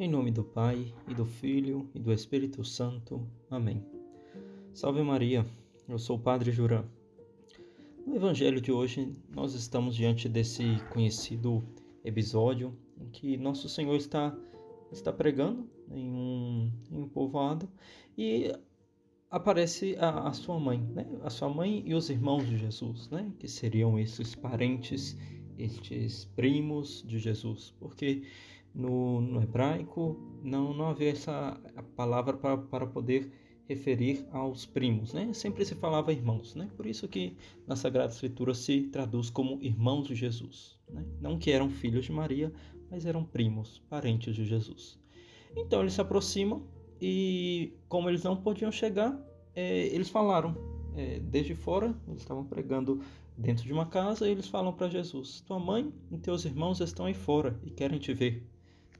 Em nome do Pai, e do Filho, e do Espírito Santo. Amém. Salve Maria, eu sou o Padre Juran. No Evangelho de hoje, nós estamos diante desse conhecido episódio em que Nosso Senhor está, está pregando em um, em um povoado e aparece a, a, sua mãe, né? a sua mãe e os irmãos de Jesus, né? que seriam esses parentes, estes primos de Jesus, porque no, no hebraico não, não havia essa palavra para, poder referir aos primos, né? Sempre se falava irmãos, né? Por isso que na Sagrada Escritura se traduz como irmãos de Jesus, né? Não que eram filhos de Maria, mas eram primos, parentes de Jesus. Então eles se aproximam e como eles não podiam chegar, é, eles falaram é, desde fora, eles estavam pregando dentro de uma casa, e eles falam para Jesus: Tua mãe e teus irmãos estão aí fora e querem te ver.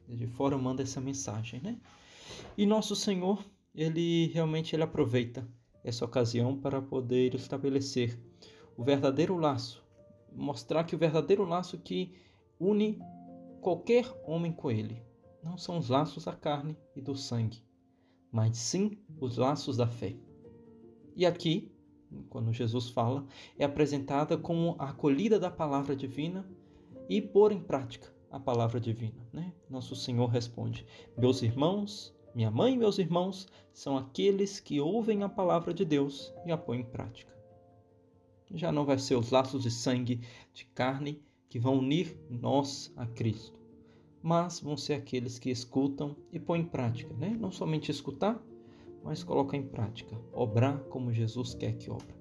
Desde fora manda essa mensagem, né? E nosso Senhor, ele realmente ele aproveita essa ocasião para poder estabelecer o verdadeiro laço, mostrar que o verdadeiro laço que une qualquer homem com ele não são os laços da carne e do sangue, mas sim os laços da fé. E aqui, quando Jesus fala, é apresentada como a acolhida da palavra divina e pôr em prática a palavra divina. Né? Nosso Senhor responde: Meus irmãos, minha mãe e meus irmãos são aqueles que ouvem a palavra de Deus e a põem em prática. Já não vai ser os laços de sangue, de carne, que vão unir nós a Cristo, mas vão ser aqueles que escutam e põem em prática. Né? Não somente escutar, mas colocar em prática, obrar como Jesus quer que obra.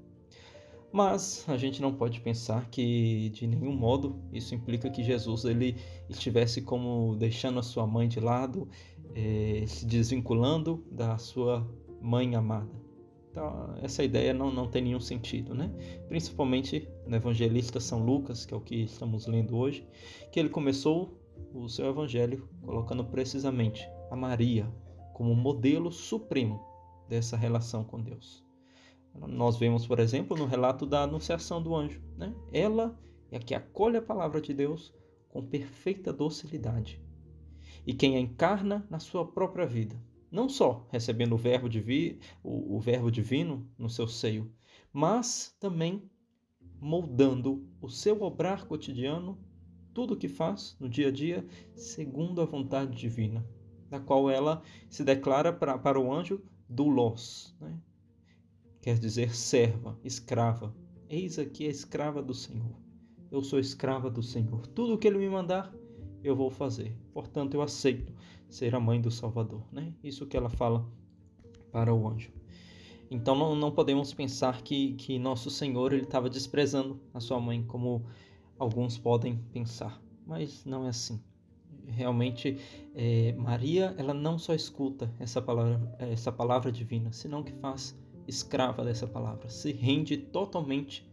Mas a gente não pode pensar que de nenhum modo isso implica que Jesus ele estivesse como deixando a sua mãe de lado, eh, se desvinculando da sua mãe amada. Então, essa ideia não, não tem nenhum sentido, né? Principalmente no evangelista São Lucas, que é o que estamos lendo hoje, que ele começou o seu evangelho colocando precisamente a Maria como modelo supremo dessa relação com Deus. Nós vemos, por exemplo, no relato da anunciação do anjo. Né? Ela é a que acolhe a palavra de Deus com perfeita docilidade. E quem a encarna na sua própria vida. Não só recebendo o verbo, divi, o, o verbo divino no seu seio, mas também moldando o seu obrar cotidiano, tudo o que faz no dia a dia, segundo a vontade divina, da qual ela se declara para, para o anjo doulos, né? Quer dizer serva, escrava. Eis aqui a escrava do Senhor. Eu sou escrava do Senhor. Tudo o que Ele me mandar, eu vou fazer. Portanto, eu aceito ser a mãe do Salvador. Né? Isso que ela fala para o anjo. Então não, não podemos pensar que, que nosso Senhor ele estava desprezando a sua mãe, como alguns podem pensar. Mas não é assim realmente é, Maria ela não só escuta essa palavra essa palavra divina senão que faz escrava dessa palavra. Se rende totalmente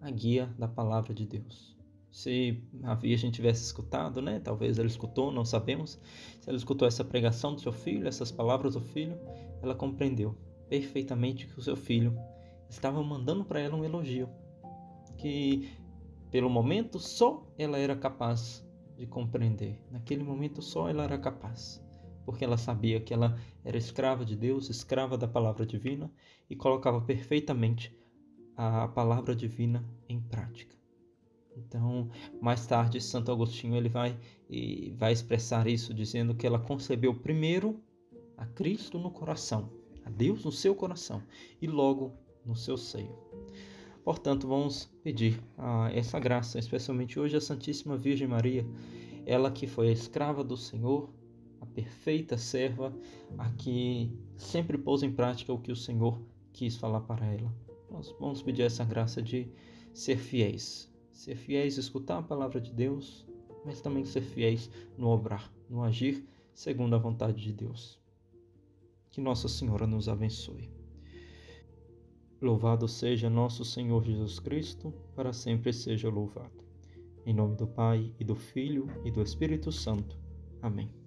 à guia da palavra de Deus. Se a Virgem tivesse escutado né? Talvez ela escutou não sabemos. Se ela escutou essa pregação do seu filho essas palavras do filho ela compreendeu perfeitamente que o seu filho estava mandando para ela um elogio que pelo momento só ela era capaz de compreender. Naquele momento só ela era capaz, porque ela sabia que ela era escrava de Deus, escrava da palavra divina e colocava perfeitamente a palavra divina em prática. Então, mais tarde, Santo Agostinho ele vai e vai expressar isso dizendo que ela concebeu primeiro a Cristo no coração, a Deus no seu coração e logo no seu seio. Portanto, vamos pedir a essa graça, especialmente hoje a Santíssima Virgem Maria, ela que foi a escrava do Senhor, a perfeita serva, a que sempre pôs em prática o que o Senhor quis falar para ela. Nós vamos pedir essa graça de ser fiéis, ser fiéis, escutar a palavra de Deus, mas também ser fiéis no obrar, no agir segundo a vontade de Deus. Que Nossa Senhora nos abençoe. Louvado seja nosso Senhor Jesus Cristo, para sempre seja louvado. Em nome do Pai, e do Filho, e do Espírito Santo. Amém.